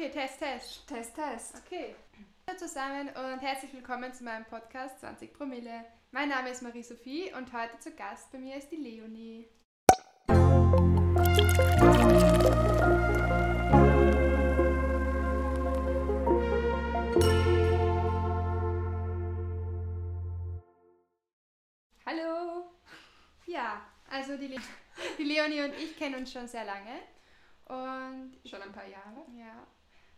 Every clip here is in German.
Okay, Test, Test. Test, Test. Okay. Hallo zusammen und herzlich willkommen zu meinem Podcast 20 Promille. Mein Name ist Marie-Sophie und heute zu Gast bei mir ist die Leonie. Hallo. Ja, also die, Le die Leonie und ich kennen uns schon sehr lange. Und Schon ein paar Jahre. ja,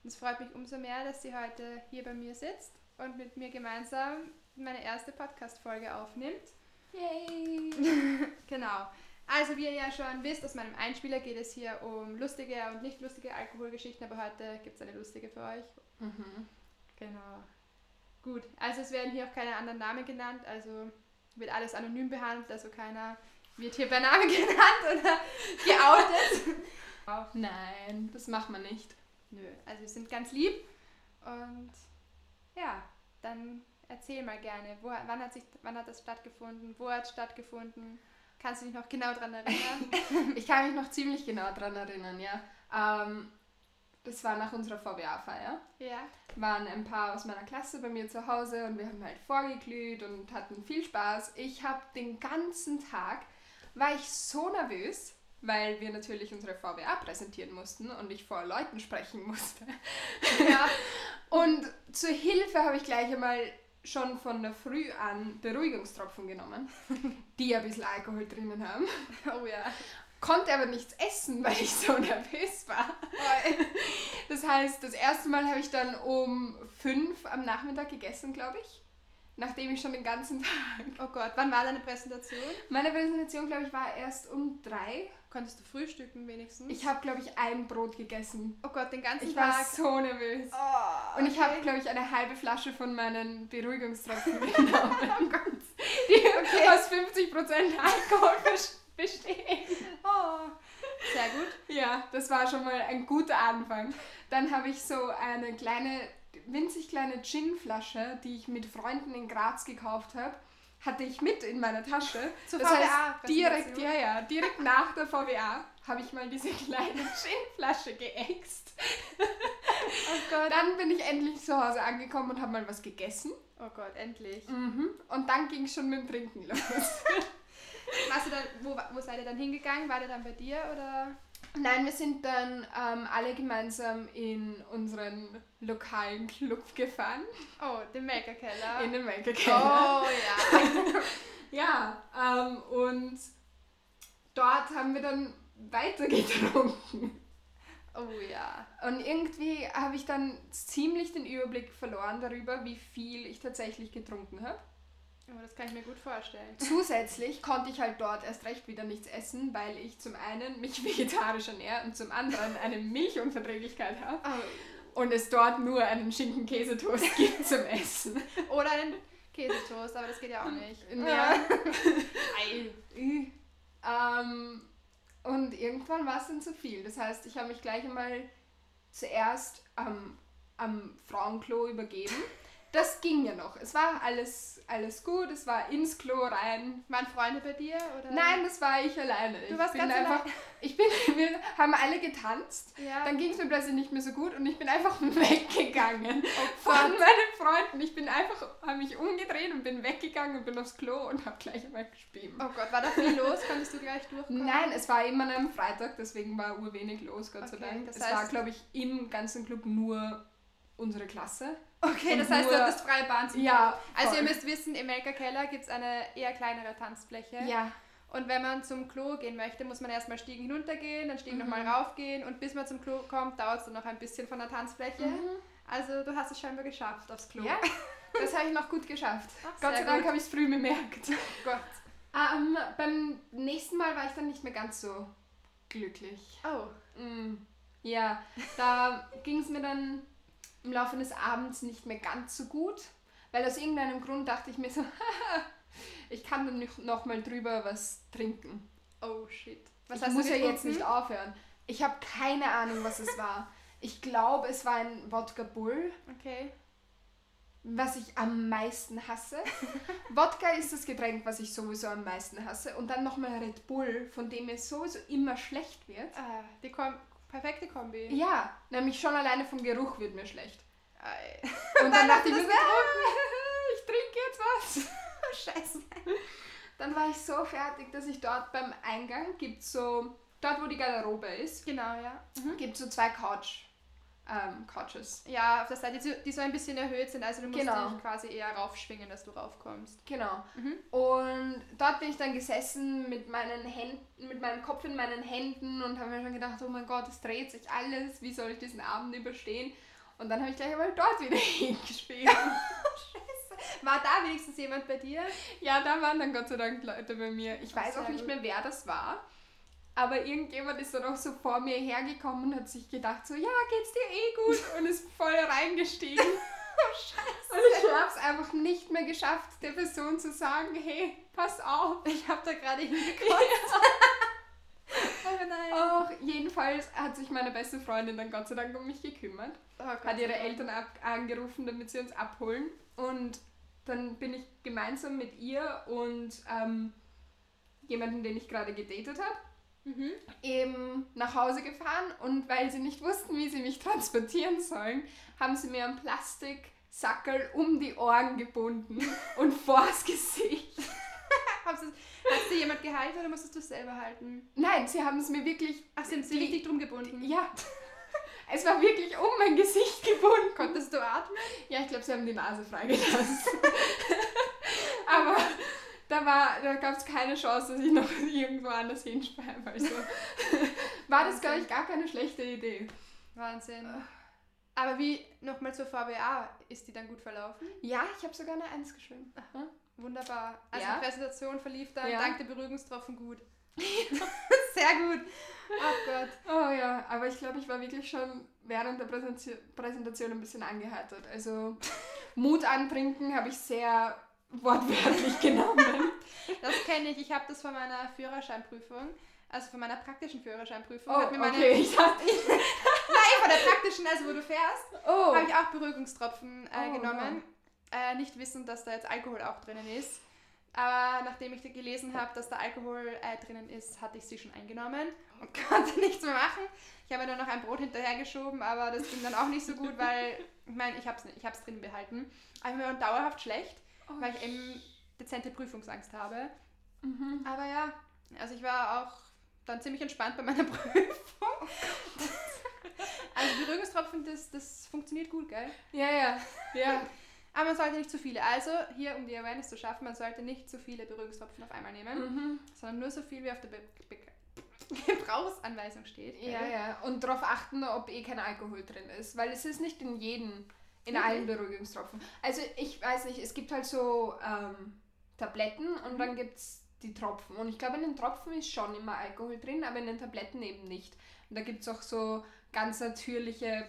und es freut mich umso mehr, dass sie heute hier bei mir sitzt und mit mir gemeinsam meine erste Podcast-Folge aufnimmt. Yay! Genau. Also wie ihr ja schon wisst, aus meinem Einspieler geht es hier um lustige und nicht lustige Alkoholgeschichten, aber heute gibt es eine lustige für euch. Mhm. Genau. Gut, also es werden hier auch keine anderen Namen genannt, also wird alles anonym behandelt, also keiner wird hier bei Namen genannt oder geoutet. Nein, das macht man nicht. Nö, also wir sind ganz lieb und ja, dann erzähl mal gerne, wo, wann, hat sich, wann hat das stattgefunden, wo hat es stattgefunden, kannst du dich noch genau daran erinnern? Ich kann mich noch ziemlich genau daran erinnern, ja. Ähm, das war nach unserer VBA-Feier. ja, Waren ein paar aus meiner Klasse bei mir zu Hause und wir haben halt vorgeglüht und hatten viel Spaß. Ich habe den ganzen Tag, war ich so nervös, weil wir natürlich unsere VBA präsentieren mussten und ich vor Leuten sprechen musste. ja, Und zur Hilfe habe ich gleich einmal schon von der Früh an Beruhigungstropfen genommen, die ein bisschen Alkohol drinnen haben. oh ja. Konnte aber nichts essen, weil ich so nervös war. Das heißt, das erste Mal habe ich dann um fünf am Nachmittag gegessen, glaube ich. Nachdem ich schon den ganzen Tag. Oh Gott, wann war deine Präsentation? Meine Präsentation, glaube ich, war erst um drei. Konntest du frühstücken wenigstens? Ich habe, glaube ich, ein Brot gegessen. oh Gott, den ganzen Ich war Tag. so nervös. Oh, Und ich habe, okay. glaube ich, eine halbe Flasche von meinen Beruhigungstropfen genommen. Oh Gott. die Okay. aus 50% Alkohol bes- bestehen. Oh, sehr gut. Ja, das war schon mal ein guter Anfang. Dann habe ich so eine kleine, winzig kleine Gin-Flasche, die ich mit Freunden in Graz gekauft habe, hatte ich mit in meiner Tasche. Zur das heißt, VWA-Präsentation? direkt, ja, ja, direkt nach der VWA habe ich mal diese kleine Gin-Flasche geäxt. Oh Gott. Dann bin ich endlich zu Hause angekommen und habe mal was gegessen. Oh Gott, endlich. Mhm. Und dann ging es schon mit dem Trinken los. Warst du dann, wo, wo seid ihr dann hingegangen? War der dann bei dir oder? Nein, wir sind dann ähm, alle gemeinsam in unseren lokalen Club gefahren, Oh, den Maker-Keller. in den Melkekeller. Oh ja. Ja, ähm, und dort haben wir dann weiter getrunken. Oh ja. Und irgendwie habe ich dann ziemlich den Überblick verloren darüber, wie viel ich tatsächlich getrunken habe. Oh, das kann ich mir gut vorstellen. Zusätzlich konnte ich halt dort erst recht wieder nichts essen, weil ich zum einen mich vegetarisch ernähre und zum anderen eine Milchunverträglichkeit habe Oh. und es dort nur einen Schinken-Käsetoast gibt zum Essen. Oder einen Käsetoast, aber das geht ja auch nicht. Ja. Ähm, und irgendwann war es dann zu viel. Das heißt, ich habe mich gleich einmal zuerst am, am Frauenklo übergeben. Das ging ja noch. Es war alles, alles gut, es war ins Klo rein. Waren Freunde bei dir? Oder? Nein, das war ich alleine. Du ich warst ganz einfach, Ich bin, wir haben alle getanzt. Ja. Dann ging es mir plötzlich nicht mehr so gut und ich bin einfach weggegangen von Gott. meinen Freunden. Ich bin einfach, habe mich umgedreht und bin weggegangen und bin aufs Klo und habe gleich einmal gespielt. Oh Gott, war da viel los? Konntest du gleich durchkommen? Nein, es war immer an einem Freitag, deswegen war urwenig los, Gott sei Okay, Dank. das es war, heißt- glaube ich, im ganzen Club nur unsere Klasse. Okay, Und das heißt, du hattest freie Bahn zum Ja, Also voll. ihr müsst wissen, im Melker Keller gibt es eine eher kleinere Tanzfläche. Ja, Und wenn man zum Klo gehen möchte, muss man erstmal Stiegen hinuntergehen, dann Stiegen Mhm. nochmal raufgehen und bis man zum Klo kommt, dauert es dann noch ein bisschen von der Tanzfläche. Mhm. Also du hast es scheinbar geschafft aufs Klo. ja. das habe ich noch gut geschafft. Ach, Gott sei Dank habe ich es früh bemerkt. Gott. Ähm, beim nächsten Mal war ich dann nicht mehr ganz so glücklich. Oh. Mm, ja, da ging es mir dann im Laufe des Abends nicht mehr ganz so gut, weil aus irgendeinem Grund dachte ich mir so, ich kann dann nicht noch mal drüber was trinken. Oh shit. Was ich muss ja jetzt nicht aufhören. Ich habe keine Ahnung, was es war. Ich glaube, es war ein Wodka Bull, Okay. was ich am meisten hasse. Wodka ist das Getränk, was ich sowieso am meisten hasse. Und dann nochmal Red Bull, von dem mir sowieso immer schlecht wird. Ah, die Kom perfekte Kombi. Ja, nämlich schon alleine vom Geruch wird mir schlecht. Und dann, Dann dachte ich mir, so, ich trinke jetzt was. Scheiße. Dann war ich so fertig, dass ich dort beim Eingang gibt so, dort wo die Garderobe ist, Genau, ja. Mhm. gibt so zwei Couch, ähm, Couches. Ja, auf der Seite, die so- die so ein bisschen erhöht sind, also du musst Genau. dich quasi eher raufschwingen, dass du raufkommst. Genau. Mhm. Und dort bin ich dann gesessen mit meinen Händen, mit meinem Kopf in meinen Händen und habe mir schon gedacht, oh mein Gott, es dreht sich alles, wie soll ich diesen Abend überstehen? Und dann habe ich gleich einmal dort wieder hingespielt. War da wenigstens jemand bei dir? ja, da waren dann Gott sei Dank Leute bei mir. Ich weiß auch nicht mehr, wer das war. Aber irgendjemand ist dann auch so vor mir hergekommen und hat sich gedacht, so, ja, geht's dir eh gut? Und ist voll reingestiegen. Oh, Und ich habe es einfach nicht mehr geschafft, der Person zu sagen, hey, pass auf. Ich hab da gerade hingekotzt. oh nein. Auch jedenfalls hat sich meine beste Freundin dann Gott sei Dank um mich gekümmert. Oh Hat ihre. Eltern angerufen, damit sie uns abholen. Und dann bin ich gemeinsam mit ihr und ähm, jemanden, den ich gerade gedatet habe, Mhm. eben nach Hause gefahren. Und weil sie nicht wussten, wie sie mich transportieren sollen, haben sie mir einen Plastiksackel um die Ohren gebunden und vors Gesicht. Hast du, hat dir jemand gehalten oder musstest du es selber halten? Nein, sie haben es mir wirklich. Ach, sind sie die- richtig drum gebunden? Ja. Es war wirklich um mein Gesicht gebunden. Konntest du atmen? Ja, ich glaube, sie haben die Nase freigelassen. Aber da, war, da gab es keine Chance, dass ich noch irgendwo anders hinschreibe. Also war das, glaube ich, gar keine schlechte Idee. Wahnsinn. Aber wie, nochmal zur VWA, ist die dann gut verlaufen? Ja, ich habe sogar eine Eins geschrieben. Ja. Wunderbar. Also Ja. die Präsentation verlief dann Ja. dank der Beruhigungstropfen gut. Sehr gut. Oh Gott. Oh ja, aber ich glaube, ich war wirklich schon während der Präsentation, ein bisschen angehärtet. Also Mut antrinken habe ich sehr wortwörtlich genommen. Das kenne ich. Ich habe das von meiner Führerscheinprüfung, also von meiner praktischen Führerscheinprüfung. Oh, meine, okay. Ich dachte, Nein, von der praktischen, also wo du fährst, oh. habe ich auch Beruhigungstropfen äh, Oh, genommen. Äh, nicht wissend, dass da jetzt Alkohol auch drinnen ist. Aber nachdem ich gelesen habe, dass da Alkohol äh, drinnen ist, hatte ich sie schon eingenommen und konnte nichts mehr machen. Ich habe nur noch ein Brot hinterhergeschoben, aber das ging dann auch nicht so gut, weil, ich meine, ich habe es ich hab's drin behalten. Aber mir war dauerhaft schlecht, Oh, weil ich eben dezente Prüfungsangst habe. Mhm. Aber ja, also ich war auch dann ziemlich entspannt bei meiner Prüfung. also Beruhigungstropfen, das, das funktioniert gut, gell? Ja, ja. Ja. Aber man sollte nicht zu viele. Also hier, um die Awareness zu schaffen, man sollte nicht zu viele Beruhigungstropfen auf einmal nehmen, Mhm. sondern nur so viel, wie auf der Be Be Gebrauchsanweisung steht. gell? Ja, ja. Und darauf achten, ob eh kein Alkohol drin ist. Weil es ist nicht in jedem, in Okay. allen Beruhigungstropfen. Also ich weiß nicht, es gibt halt so ähm, Tabletten und dann gibt es die Tropfen. Und ich glaube, in den Tropfen ist schon immer Alkohol drin, aber in den Tabletten eben nicht. Und da gibt es auch so ganz natürliche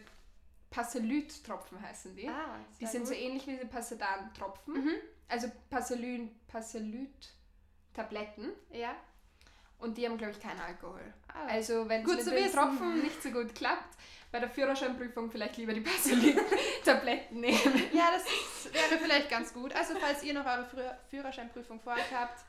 Paselyt-Tropfen heißen die. Ah, die sind so gut. ähnlich wie die Passedan-Tropfen. Mhm. Also Paselyt, Paselyt-Tabletten. Ja. Und die haben, glaube ich, keinen Alkohol. Ah, Also wenn es mit wissen. Tropfen nicht so gut klappt, bei der Führerscheinprüfung vielleicht lieber die Passelit-Tabletten nehmen. ja, das wäre vielleicht ganz gut. Also falls ihr noch eure Führer Führerscheinprüfung vor euch habt,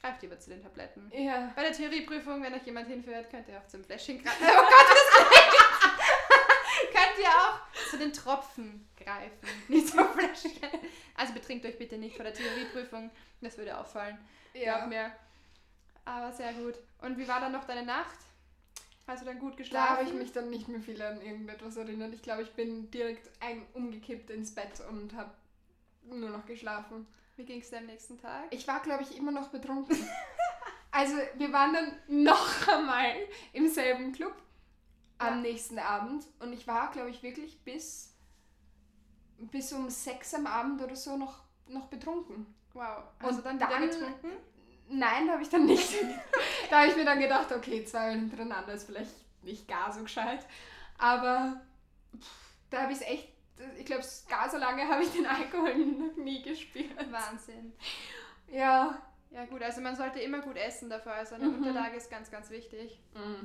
greift lieber zu den Tabletten. Ja. Bei der Theorieprüfung, wenn euch jemand hinführt, könnt ihr auch zum Fläschchen greifen. Oh Gott, das Könnt ihr auch zu den Tropfen greifen, nicht zum Fläschchen. Also betrinkt euch bitte nicht vor der Theorieprüfung, das würde auffallen. Glaub ja. mir. Aber sehr gut. Und wie war dann noch deine Nacht? Hast du dann gut Da geschlafen? habe ich mich dann nicht mehr viel an irgendetwas erinnert. Ich glaube, ich bin direkt ein, umgekippt ins Bett und habe nur noch geschlafen. Wie ging es dir am nächsten Tag? Ich war, glaube ich, immer noch betrunken. also wir waren dann noch einmal im selben Club am Ja. nächsten Abend und ich war, glaube ich, wirklich bis, bis um sechs am Abend oder so noch, noch betrunken. Wow. Hast Und dann dann- getrunken? Nein, da habe ich dann nicht. da habe ich mir dann gedacht, okay, zwei hintereinander ist vielleicht nicht gar so gescheit. Aber pff, da habe ich es echt, ich glaube, gar so lange habe ich den Alkohol noch nie gespürt. Wahnsinn. Ja. Ja gut, also man sollte immer gut essen davor. Also eine Mhm. Unterlage ist ganz, ganz wichtig. Mm,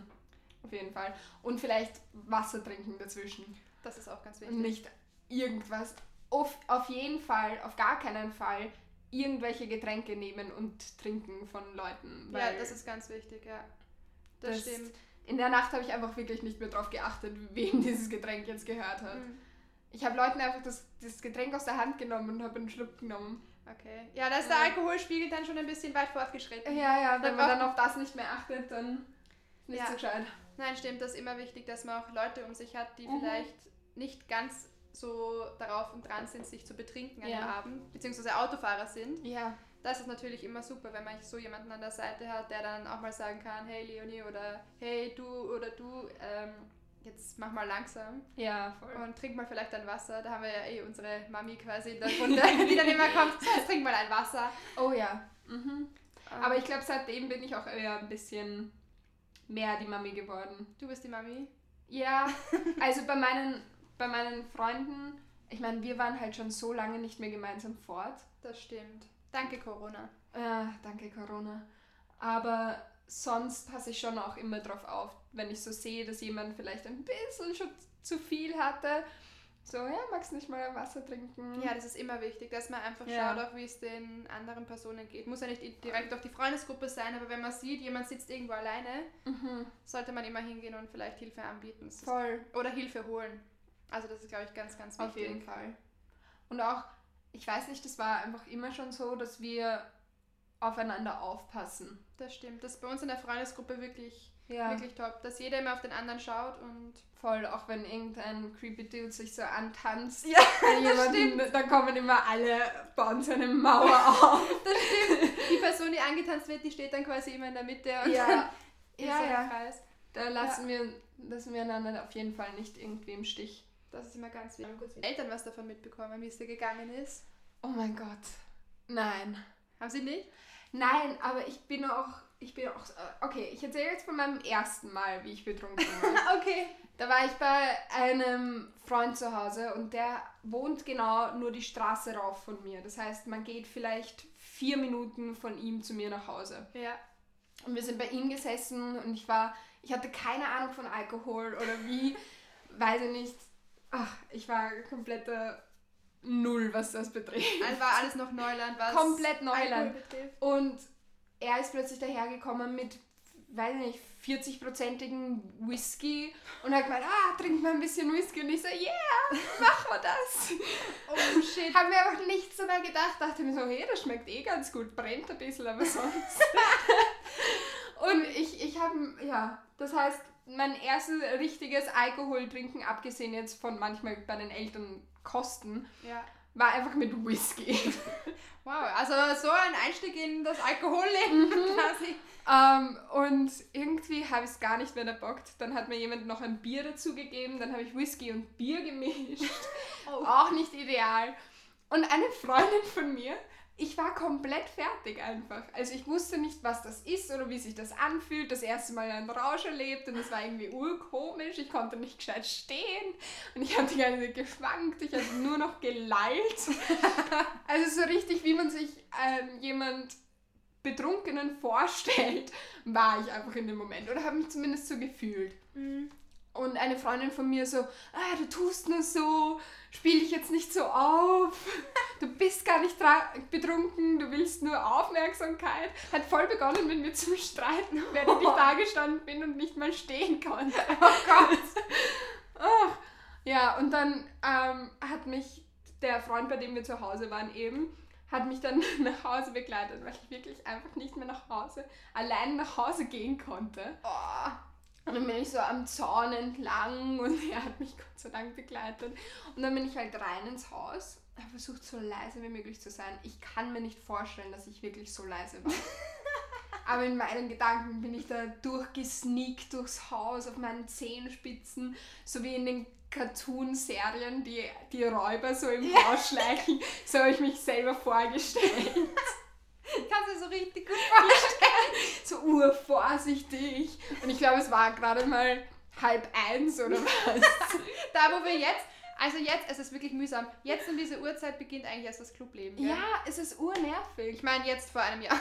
auf jeden Fall. Und vielleicht Wasser trinken dazwischen. Das ist auch ganz wichtig. nicht irgendwas. Auf, auf jeden Fall, auf gar keinen Fall irgendwelche Getränke nehmen und trinken von Leuten. Ja, das ist ganz wichtig, ja. Das, das- stimmt. in der Nacht habe ich einfach wirklich nicht mehr drauf geachtet, wem dieses Getränk jetzt gehört hat. Mhm. Ich habe Leuten einfach das, das Getränk aus der Hand genommen und habe einen Schluck genommen. Okay. Ja, da ist der. Alkoholspiegel dann schon ein bisschen weit fortgeschritten. Ja, ja, wenn Dann man dann auf das nicht mehr achtet, dann ist nicht Ja. so gescheit. Nein, stimmt, das ist immer wichtig, dass man auch Leute um sich hat, die Mhm. vielleicht nicht ganz so darauf und dran sind, sich zu betrinken an Ja. dem Abend, beziehungsweise Autofahrer sind. Ja. Da ist es natürlich immer super, wenn man so jemanden an der Seite hat, der dann auch mal sagen kann, hey Leonie oder hey du oder du, ähm, jetzt mach mal langsam Ja, voll. und trink mal vielleicht ein Wasser. Da haben wir ja eh unsere Mami quasi in der Runde, die dann immer kommt, so, jetzt trink mal ein Wasser. Oh ja. Mhm. Ähm, Aber ich glaube, seitdem bin ich auch eher ein bisschen mehr die Mami geworden. du bist die Mami. Ja, also bei meinen, bei meinen Freunden, ich meine, wir waren halt schon so lange nicht mehr gemeinsam fort. Das stimmt. Danke Corona. Ja, danke Corona. Aber sonst passe ich schon auch immer drauf auf, wenn ich so sehe, dass jemand vielleicht ein bisschen schon zu viel hatte. So, ja, magst du nicht mal Wasser trinken? Ja, das ist immer wichtig, dass man einfach Ja. schaut, auch wie es den anderen Personen geht. Muss ja nicht direkt auf die Freundesgruppe sein, aber wenn man sieht, jemand sitzt irgendwo alleine, Mhm, sollte man immer hingehen und vielleicht Hilfe anbieten. Voll. Oder Hilfe holen. Also das ist, glaube ich, ganz, ganz wichtig. Auf jeden Fall. Und auch, ich weiß nicht, das war einfach immer schon so, dass wir aufeinander aufpassen. Das stimmt. Das ist bei uns in der Freundesgruppe wirklich, Ja. wirklich top, dass jeder immer auf den anderen schaut und Voll, auch wenn irgendein creepy Dude sich so antanzt. Ja, bei jemandem, dann kommen immer alle, bauen so eine Mauer auf. die Person, die angetanzt wird, die steht dann quasi immer in der Mitte und Ja. dann ist Ja, ja. Kreis. Da lassen, wir, lassen wir einander auf jeden Fall nicht irgendwie im Stich. Das ist immer ganz wichtig. Haben Eltern was davon mitbekommen, wie es dir gegangen ist? Oh mein Gott. Nein. Haben sie nicht? Nein, aber ich bin auch, ich bin auch, äh, okay, ich erzähle jetzt von meinem ersten Mal, wie ich betrunken war. Okay. Da war ich bei einem Freund zu Hause und der wohnt genau nur die Straße rauf von mir. Das heißt, man geht vielleicht vier Minuten von ihm zu mir nach Hause. Ja. Und wir sind bei ihm gesessen und ich war, ich hatte keine Ahnung von Alkohol oder wie, weiß ich nicht. Ach, ich war komplette Null, was das betrifft. Dann war alles noch Neuland, was Komplett Neuland. Und er ist plötzlich dahergekommen mit, weiß ich nicht, 40-prozentigen Whisky und hat gemeint, ah, trink mal ein bisschen Whisky. Und ich so, yeah, machen wir das. Oh shit. Haben wir einfach nichts dabei gedacht, dachte mir so, hey, das schmeckt eh ganz gut, brennt ein bisschen, aber sonst. und ich, ich habe, ja, das heißt, mein erstes richtiges Alkoholtrinken, abgesehen jetzt von manchmal bei den Eltern Kosten, Ja. war einfach mit Whisky. Wow, also so ein Einstieg in das Alkoholleben quasi. Ähm, und irgendwie habe ich es gar nicht mehr erbockt. Dann hat mir jemand noch ein Bier dazu gegeben, dann habe ich Whisky und Bier gemischt. Oh. Auch nicht ideal. Und eine Freundin von mir, ich war komplett fertig einfach. Also ich wusste nicht, was das ist oder wie sich das anfühlt. Das erste Mal einen Rausch erlebt und es war irgendwie urkomisch. Ich konnte nicht gescheit stehen und ich habe die ganze Zeit geschwankt. Ich habe nur noch gelallt. Also so richtig, wie man sich ähm, jemand Betrunkenen vorstellt, war ich einfach in dem Moment oder habe mich zumindest so gefühlt. Mhm. Und eine Freundin von mir so, ah, du tust nur so, spiel dich jetzt nicht so auf, du bist gar nicht betrunken, du willst nur Aufmerksamkeit. Hat voll begonnen mit mir zu streiten, während ich da gestanden bin und nicht mal stehen konnte. Oh Gott. Ach. Ja, und dann ähm, hat mich der Freund, bei dem wir zu Hause waren eben, hat mich dann nach Hause begleitet, weil ich wirklich einfach nicht mehr nach Hause, allein nach Hause gehen konnte. Oh. Und dann bin ich so am Zaun entlang und er hat mich Gott sei Dank begleitet. Und dann bin ich halt rein ins Haus. habe versucht, so leise wie möglich zu sein. Ich kann mir nicht vorstellen, dass ich wirklich so leise war. Aber in meinen Gedanken bin ich da durchgesneakt durchs Haus auf meinen Zehenspitzen, so wie in den Cartoon-Serien, die, die Räuber so im Haus schleichen. So habe ich mich selber vorgestellt. Kannst du dir so richtig gut vorstellen. so urvorsichtig. Und ich glaube, es war gerade mal halb eins oder was. Da, wo wir jetzt, also jetzt, es ist wirklich mühsam. Jetzt um diese Uhrzeit beginnt eigentlich erst das Clubleben. Gell? ja, es ist urnervig. Ich meine, jetzt vor einem Jahr.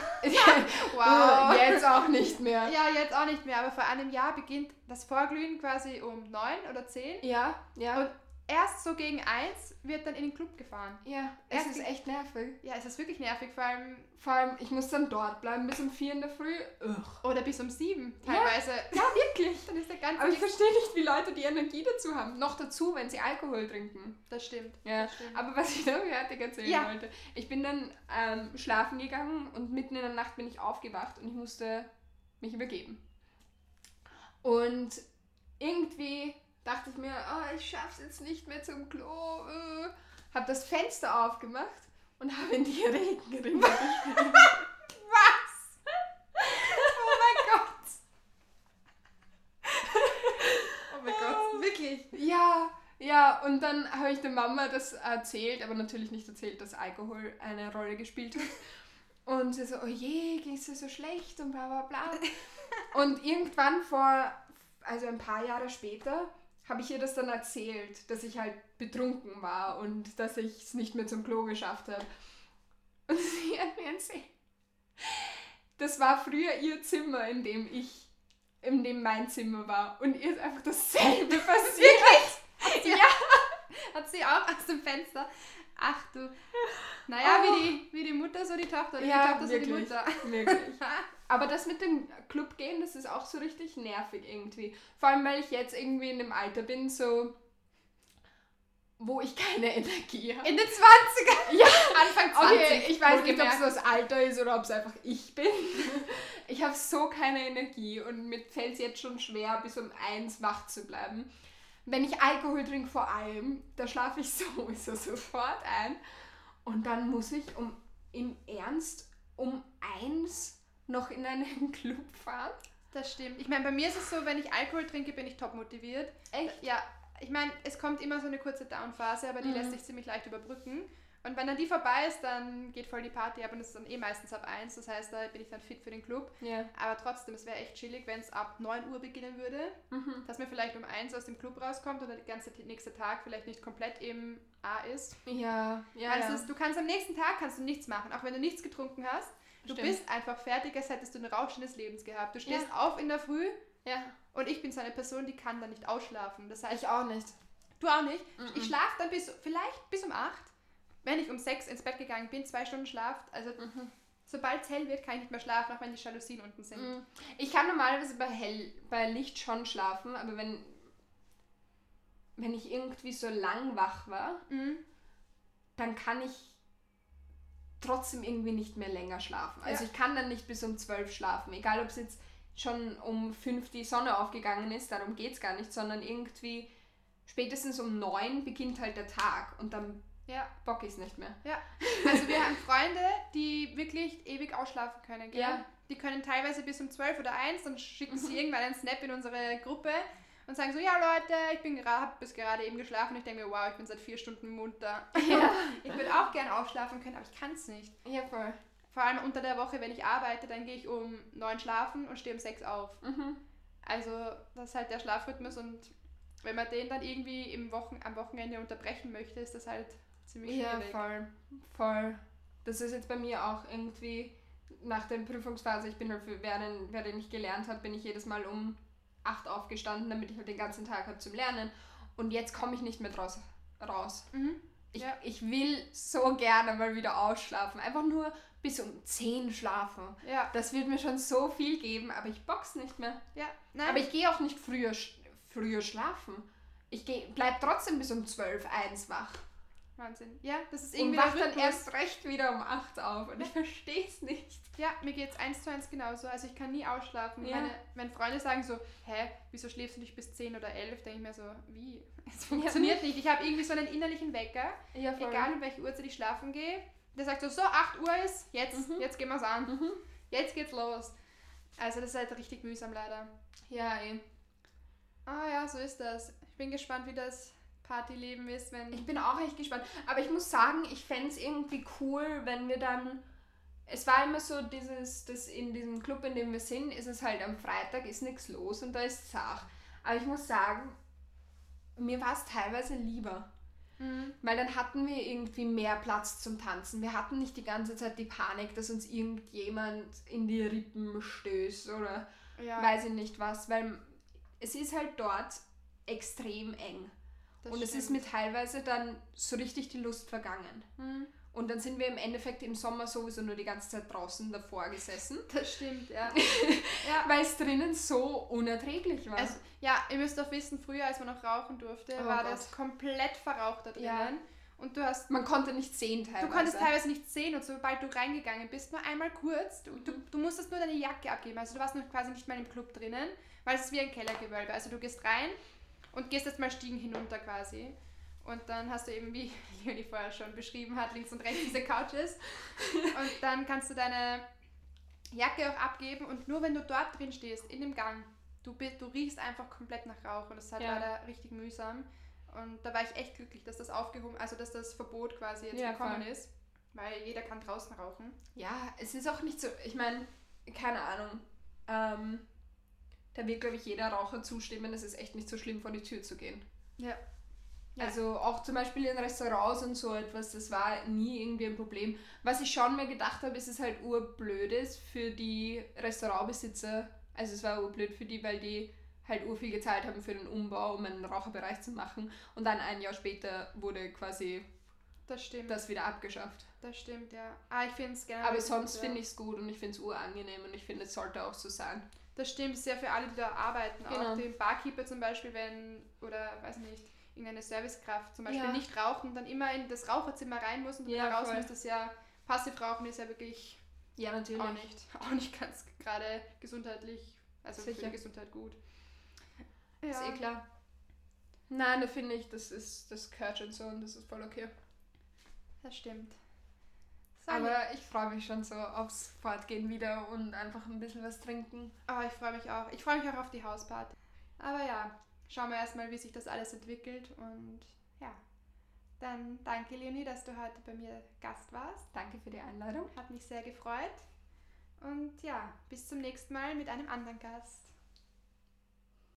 wow. Jetzt auch nicht mehr. Ja, jetzt auch nicht mehr, aber vor einem Jahr beginnt das Vorglühen quasi um neun oder zehn. Ja, ja. Und erst so gegen eins wird dann in den Club gefahren. Ja, es Erst ist echt nervig. Ja, es ist wirklich nervig, vor allem. Vor allem, ich muss dann dort bleiben bis um vier in der Früh. Ugh. Oder bis um sieben Ja. teilweise. Ja, wirklich. Dann ist der ganze Aber ich verstehe nicht, wie Leute die Energie dazu haben. Noch dazu, wenn sie Alkohol trinken. Das stimmt. Ja, Das stimmt. aber was ich da fertig erzählen Ja. wollte. Ich bin dann ähm, schlafen gegangen und mitten in der Nacht bin ich aufgewacht und ich musste mich übergeben. Und irgendwie dachte ich mir, oh, ich schaff's jetzt nicht mehr zum Klo. Äh. Hab das Fenster aufgemacht und habe in die Regenrinne. Was? Oh mein Gott. Oh mein Gott, wirklich. Ja, ja, und dann habe ich der Mama das erzählt, aber natürlich nicht erzählt, dass Alkohol eine Rolle gespielt hat. Und sie so, oh je, ging es dir so schlecht und bla bla bla. Und irgendwann vor, also ein paar Jahre später, habe ich ihr das dann erzählt, dass ich halt betrunken war und dass ich es nicht mehr zum Klo geschafft habe. Und sie hat mir erzählt, das war früher ihr Zimmer, in dem ich, in dem mein Zimmer war. Und ihr ist einfach dasselbe passiert. Ja. Hat sie auch aus dem Fenster. Ach du. Naja, Oh. wie, die, wie die Mutter, so die Tochter. Oder Ja, die Tochter, so die wirklich. Mutter. Wirklich. Aber das mit dem Club gehen, das ist auch so richtig nervig irgendwie. Vor allem, weil ich jetzt irgendwie in dem Alter bin, so wo ich keine Energie habe. In den 20er. Ja, Anfang 20. okay, ich weiß nicht, ob es das Alter ist oder ob es einfach ich bin. Ich habe so keine Energie und mir fällt es jetzt schon schwer, bis um eins wach zu bleiben. Wenn ich Alkohol trinke vor allem, da schlafe ich sowieso sofort ein. Und dann muss ich um im Ernst um eins noch in einen Club fahren. Das stimmt. Ich meine, bei mir ist es so, wenn ich Alkohol trinke, bin ich top motiviert. Echt? Ja, ich meine, es kommt immer so eine kurze Down-Phase, aber die Mhm. lässt sich ziemlich leicht überbrücken. Und wenn dann die vorbei ist, dann geht voll die Party ab und es ist dann eh meistens ab 1. Das heißt, da bin ich dann fit für den Club. Ja. Aber trotzdem, es wäre echt chillig, wenn es ab 9 Uhr beginnen würde. Mhm. Dass man vielleicht um 1 aus dem Club rauskommt oder der ganze nächste Tag vielleicht nicht komplett im A ist. Ja, ja. Weil ja. ist, du kannst am nächsten Tag kannst du nichts machen, auch wenn du nichts getrunken hast. Du Stimmt. bist einfach fertig, als hättest du ein Rauschen des Lebens gehabt. Du stehst auf in der Früh ja. und ich bin so eine Person, die kann dann nicht ausschlafen. Das heißt, Ich auch nicht. du auch nicht. Mhm. Ich schlafe dann bis, vielleicht bis um 8. Wenn ich um 6 ins Bett gegangen bin, zwei Stunden Schlaf. Also Mhm. sobald es hell wird, kann ich nicht mehr schlafen, auch wenn die Jalousien unten sind. Mm. Ich kann normalerweise bei hell, bei Licht schon schlafen, aber wenn, wenn ich irgendwie so lang wach war, Mhm. dann kann ich trotzdem irgendwie nicht mehr länger schlafen. Also Ja. ich kann dann nicht bis um 12 schlafen, egal ob es jetzt schon um 5 die Sonne aufgegangen ist, darum geht es gar nicht, sondern irgendwie spätestens um 9 beginnt halt der Tag und dann Ja, bock ich es nicht mehr. ja. Also wir haben Freunde, die wirklich ewig ausschlafen können. Gell? Ja. Die können teilweise bis um 12 oder 1, dann schicken sie irgendwann einen Snap in unsere Gruppe und sagen so, ja Leute, ich bin gerade, hab bis gerade eben geschlafen. Ich denke mir, wow, ich bin seit vier Stunden munter. Ja. Ich würde auch gern ausschlafen können, aber ich kann es nicht. Ja, voll. Vor allem unter der Woche, wenn ich arbeite, dann gehe ich um 9 schlafen und stehe um 6 auf. Mhm. Also das ist halt der Schlafrhythmus und wenn man den dann irgendwie im Wochen, am Wochenende unterbrechen möchte, ist das halt ziemlich Ja, schwierig. voll. Voll. Das ist jetzt bei mir auch irgendwie nach der Prüfungsphase, ich bin halt, für, während, während ich gelernt habe, bin ich jedes Mal um 8 aufgestanden, damit ich halt den ganzen Tag habe zum Lernen. Und jetzt komme ich nicht mehr draus raus. Mhm. Ich, Ja. ich will so gerne mal wieder ausschlafen. Einfach nur bis um 10 schlafen. Ja, Das wird mir schon so viel geben, aber ich box nicht mehr. ja. Nein, Aber ich gehe auch nicht früher, früher schlafen. Ich geh, bleib trotzdem bis um 12, 1 wach. Wahnsinn. Ja, das ist Und irgendwie wach der dann erst recht wieder um 8 auf. Und ich verstehe es nicht. Ja, mir geht es eins zu eins genauso. Also ich kann nie ausschlafen. Ja. Meine, meine Freunde sagen so, hä, wieso schläfst du nicht bis 10 oder 11? Denke ich mir so, wie? Es funktioniert nicht. Ich habe irgendwie so einen innerlichen Wecker, Ja, egal um welche Uhrzeit ich schlafen gehe. Der sagt so, so 8 Uhr ist, jetzt, Mhm. jetzt gehen wir es an. Mhm. Jetzt geht's los. Also das ist halt richtig mühsam leider. Ja, eh. Ah ja, so ist das. Ich bin gespannt, wie das Partyleben ist, wenn... Ich bin auch echt gespannt. Aber ich muss sagen, ich fände es irgendwie cool, wenn wir dann. Es war immer so, dieses, das in diesem Club, in dem wir sind, ist es halt am Freitag, ist nichts los und da ist Sach. Aber ich muss sagen, mir war es teilweise lieber. Mhm. Weil dann hatten wir irgendwie mehr Platz zum Tanzen. Wir hatten nicht die ganze Zeit die Panik, dass uns irgendjemand in die Rippen stößt oder Ja. weiß ich nicht was. Weil es ist halt dort extrem eng. Das und es ist stimmt. mir teilweise dann so richtig die Lust vergangen. Hm, Und dann sind wir im Endeffekt im Sommer sowieso nur die ganze Zeit draußen davor gesessen, das stimmt, ja. ja. weil es drinnen so unerträglich war. Also, ja, ihr müsst doch wissen, früher, als man noch rauchen durfte, Oh war Gott. das komplett verraucht da drinnen. Ja. Und du hast Man konnte nicht sehen teilweise. Du konntest teilweise nicht sehen und sobald du reingegangen bist, nur einmal kurz, du, du, du musstest nur deine Jacke abgeben. Also du warst noch quasi nicht mal im Club drinnen, weil es ist wie ein Kellergewölbe. Also du gehst rein und gehst jetzt mal Stiegen hinunter quasi. Und dann hast du eben, wie Leonie vorher schon beschrieben hat, links und rechts diese Couches. Und dann kannst du deine Jacke auch abgeben und nur wenn du dort drin stehst, in dem Gang, du, du riechst einfach komplett nach Rauch und das ist halt Ja. leider richtig mühsam. Und da war ich echt glücklich, dass das aufgehoben, also dass das Verbot quasi jetzt Ja, gekommen voll. ist, weil jeder kann draußen rauchen. Ja, es ist auch nicht so, ich meine, keine Ahnung. Ähm, da wird, glaube ich, jeder Raucher zustimmen, es ist echt nicht so schlimm, vor die Tür zu gehen. Ja. Ja. Also auch zum Beispiel in Restaurants und so etwas, das war nie irgendwie ein Problem. Was ich schon mir gedacht habe, ist es halt urblöd ist für die Restaurantbesitzer. Also es war urblöd für die, weil die halt urviel gezahlt haben für den Umbau, um einen Raucherbereich zu machen. Und dann ein Jahr später wurde quasi Das stimmt. das wieder abgeschafft. Das stimmt, ja. Ah, ich finde es generell. Aber sonst finde ich es gut und ich finde es urangenehm und ich finde, es sollte auch so sein. Das stimmt, sehr für alle, die da arbeiten. Genau. Auch den Barkeeper zum Beispiel, wenn, oder weiß nicht, irgendeine Servicekraft zum Beispiel Ja. nicht raucht und dann immer in das Raucherzimmer rein muss und Ja, raus voll. muss, das ja, Passivrauchen ist ja wirklich Ja, natürlich. auch nicht, auch nicht ganz gerade gesundheitlich, also für Sicher. die Gesundheit gut. Ist eh klar. Nein, da finde ich, das ist, das gehört schon so und das ist voll okay. Das stimmt. So, Aber ich freue mich schon so aufs Fortgehen wieder und einfach ein bisschen was trinken. Ah, ich freue mich auch. Ich freue mich auch auf die Hausparty. Aber ja, schauen wir erstmal, wie sich das alles entwickelt. Und ja, dann danke Leonie, dass du heute bei mir Gast warst. Danke für die Einladung. Hat mich sehr gefreut. Und ja, bis zum nächsten Mal mit einem anderen Gast.